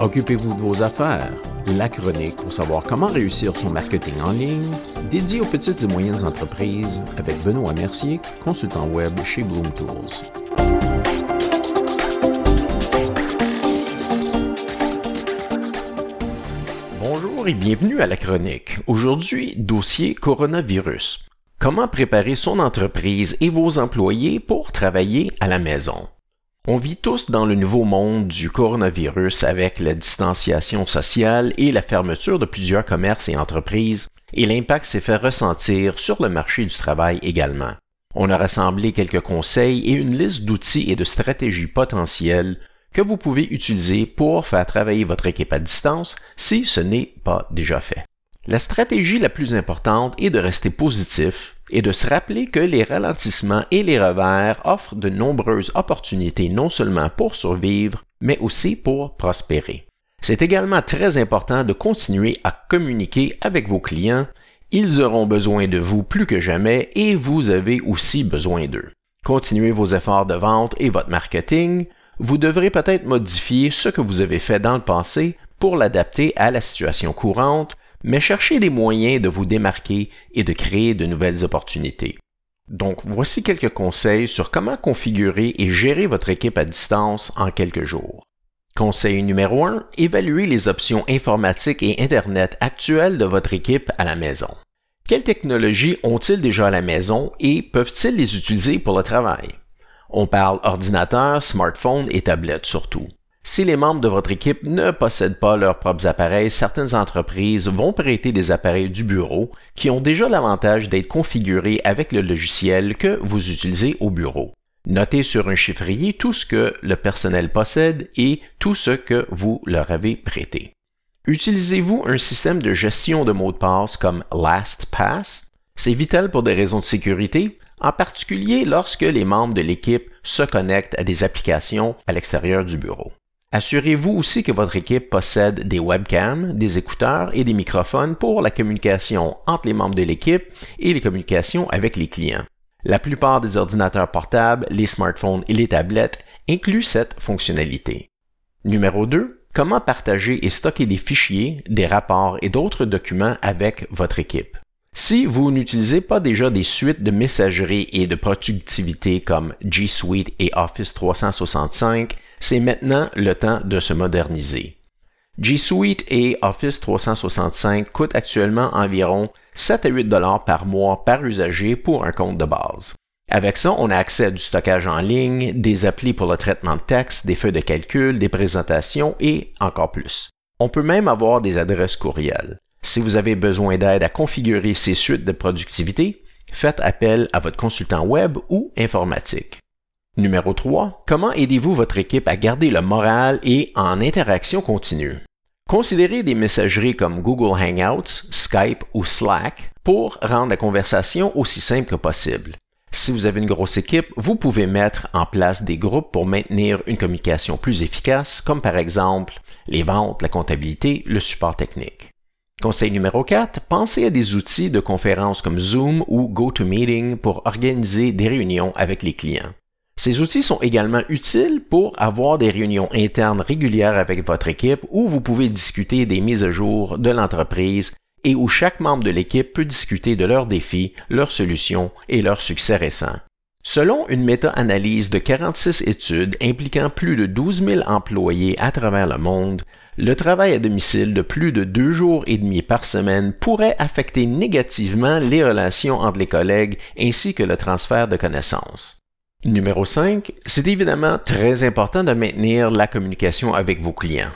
Occupez-vous de vos affaires. La chronique pour savoir comment réussir son marketing en ligne, dédié aux petites et moyennes entreprises avec Benoît Mercier, consultant web chez Bloom Tools. Bonjour et bienvenue à la chronique. Aujourd'hui, dossier coronavirus. Comment préparer son entreprise et vos employés pour travailler à la maison? On vit tous dans le nouveau monde du coronavirus avec la distanciation sociale et la fermeture de plusieurs commerces et entreprises, et l'impact s'est fait ressentir sur le marché du travail également. On a rassemblé quelques conseils et une liste d'outils et de stratégies potentielles que vous pouvez utiliser pour faire travailler votre équipe à distance si ce n'est pas déjà fait. La stratégie la plus importante est de rester positif et de se rappeler que les ralentissements et les revers offrent de nombreuses opportunités non seulement pour survivre, mais aussi pour prospérer. C'est également très important de continuer à communiquer avec vos clients. Ils auront besoin de vous plus que jamais et vous avez aussi besoin d'eux. Continuez vos efforts de vente et votre marketing. Vous devrez peut-être modifier ce que vous avez fait dans le passé pour l'adapter à la situation courante, mais cherchez des moyens de vous démarquer et de créer de nouvelles opportunités. Donc, voici quelques conseils sur comment configurer et gérer votre équipe à distance en quelques jours. Conseil numéro 1, évaluez les options informatiques et Internet actuelles de votre équipe à la maison. Quelles technologies ont-ils déjà à la maison et peuvent-ils les utiliser pour le travail? On parle ordinateur, smartphone et tablette surtout. Si les membres de votre équipe ne possèdent pas leurs propres appareils, certaines entreprises vont prêter des appareils du bureau qui ont déjà l'avantage d'être configurés avec le logiciel que vous utilisez au bureau. Notez sur un chiffrier tout ce que le personnel possède et tout ce que vous leur avez prêté. Utilisez-vous un système de gestion de mots de passe comme LastPass? C'est vital pour des raisons de sécurité, en particulier lorsque les membres de l'équipe se connectent à des applications à l'extérieur du bureau. Assurez-vous aussi que votre équipe possède des webcams, des écouteurs et des microphones pour la communication entre les membres de l'équipe et les communications avec les clients. La plupart des ordinateurs portables, les smartphones et les tablettes incluent cette fonctionnalité. Numéro 2. Comment partager et stocker des fichiers, des rapports et d'autres documents avec votre équipe? Si vous n'utilisez pas déjà des suites de messagerie et de productivité comme G Suite et Office 365, c'est maintenant le temps de se moderniser. G Suite et Office 365 coûtent actuellement environ 7 à 8 dollars par mois par usager pour un compte de base. Avec ça, on a accès à du stockage en ligne, des applis pour le traitement de texte, des feuilles de calcul, des présentations et encore plus. On peut même avoir des adresses courriels. Si vous avez besoin d'aide à configurer ces suites de productivité, faites appel à votre consultant web ou informatique. Numéro 3. Comment aidez-vous votre équipe à garder le moral et en interaction continue? Considérez des messageries comme Google Hangouts, Skype ou Slack pour rendre la conversation aussi simple que possible. Si vous avez une grosse équipe, vous pouvez mettre en place des groupes pour maintenir une communication plus efficace, comme par exemple les ventes, la comptabilité, le support technique. Conseil numéro 4, pensez à des outils de conférence comme Zoom ou GoToMeeting pour organiser des réunions avec les clients. Ces outils sont également utiles pour avoir des réunions internes régulières avec votre équipe où vous pouvez discuter des mises à jour de l'entreprise et où chaque membre de l'équipe peut discuter de leurs défis, leurs solutions et leurs succès récents. Selon une méta-analyse de 46 études impliquant plus de 12 000 employés à travers le monde, le travail à domicile de plus de deux jours et demi par semaine pourrait affecter négativement les relations entre les collègues ainsi que le transfert de connaissances. Numéro 5, c'est évidemment très important de maintenir la communication avec vos clients.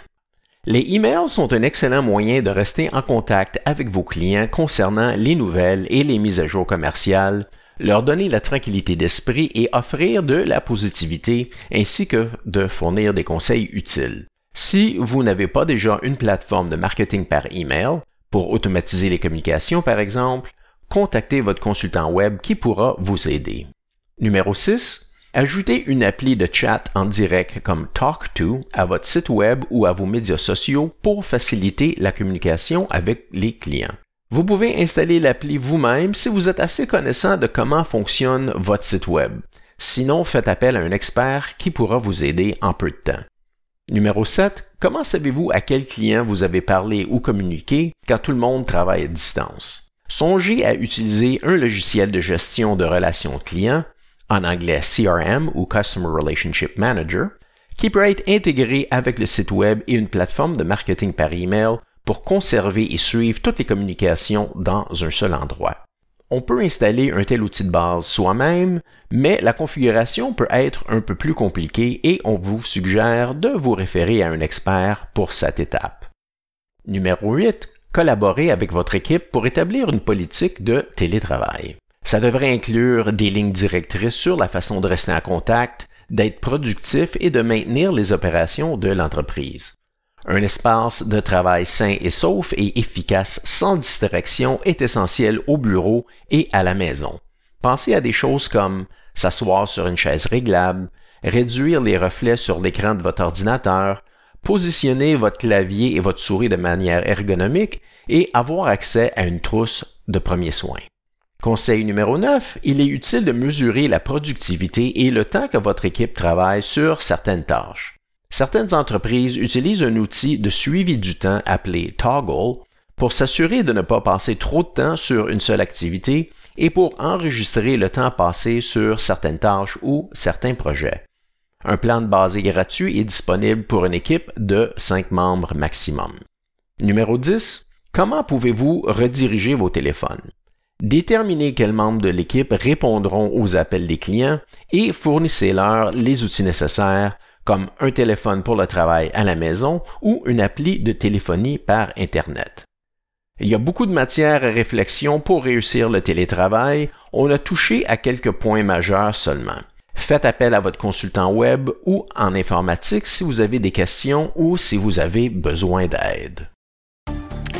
Les emails sont un excellent moyen de rester en contact avec vos clients concernant les nouvelles et les mises à jour commerciales, leur donner la tranquillité d'esprit et offrir de la positivité ainsi que de fournir des conseils utiles. Si vous n'avez pas déjà une plateforme de marketing par email, pour automatiser les communications par exemple, contactez votre consultant web qui pourra vous aider. Numéro 6. Ajoutez une appli de chat en direct comme Talk2 à votre site web ou à vos médias sociaux pour faciliter la communication avec les clients. Vous pouvez installer l'appli vous-même si vous êtes assez connaissant de comment fonctionne votre site web. Sinon, faites appel à un expert qui pourra vous aider en peu de temps. Numéro 7. Comment savez-vous à quel client vous avez parlé ou communiqué quand tout le monde travaille à distance? Songez à utiliser un logiciel de gestion de relations clients, en anglais CRM ou Customer Relationship Manager, qui peut être intégré avec le site web et une plateforme de marketing par email pour conserver et suivre toutes les communications dans un seul endroit. On peut installer un tel outil de base soi-même, mais la configuration peut être un peu plus compliquée et on vous suggère de vous référer à un expert pour cette étape. Numéro 8. Collaborer avec votre équipe pour établir une politique de télétravail. Ça devrait inclure des lignes directrices sur la façon de rester en contact, d'être productif et de maintenir les opérations de l'entreprise. Un espace de travail sain et sauf et efficace sans distraction est essentiel au bureau et à la maison. Pensez à des choses comme s'asseoir sur une chaise réglable, réduire les reflets sur l'écran de votre ordinateur, positionner votre clavier et votre souris de manière ergonomique et avoir accès à une trousse de premiers soins. Conseil numéro 9, il est utile de mesurer la productivité et le temps que votre équipe travaille sur certaines tâches. Certaines entreprises utilisent un outil de suivi du temps appelé Toggle pour s'assurer de ne pas passer trop de temps sur une seule activité et pour enregistrer le temps passé sur certaines tâches ou certains projets. Un plan de base gratuit est disponible pour une équipe de 5 membres maximum. Numéro 10. Comment pouvez-vous rediriger vos téléphones? Déterminez quels membres de l'équipe répondront aux appels des clients et fournissez-leur les outils nécessaires comme un téléphone pour le travail à la maison ou une appli de téléphonie par Internet. Il y a beaucoup de matière à réflexion pour réussir le télétravail. On a touché à quelques points majeurs seulement. Faites appel à votre consultant web ou en informatique si vous avez des questions ou si vous avez besoin d'aide.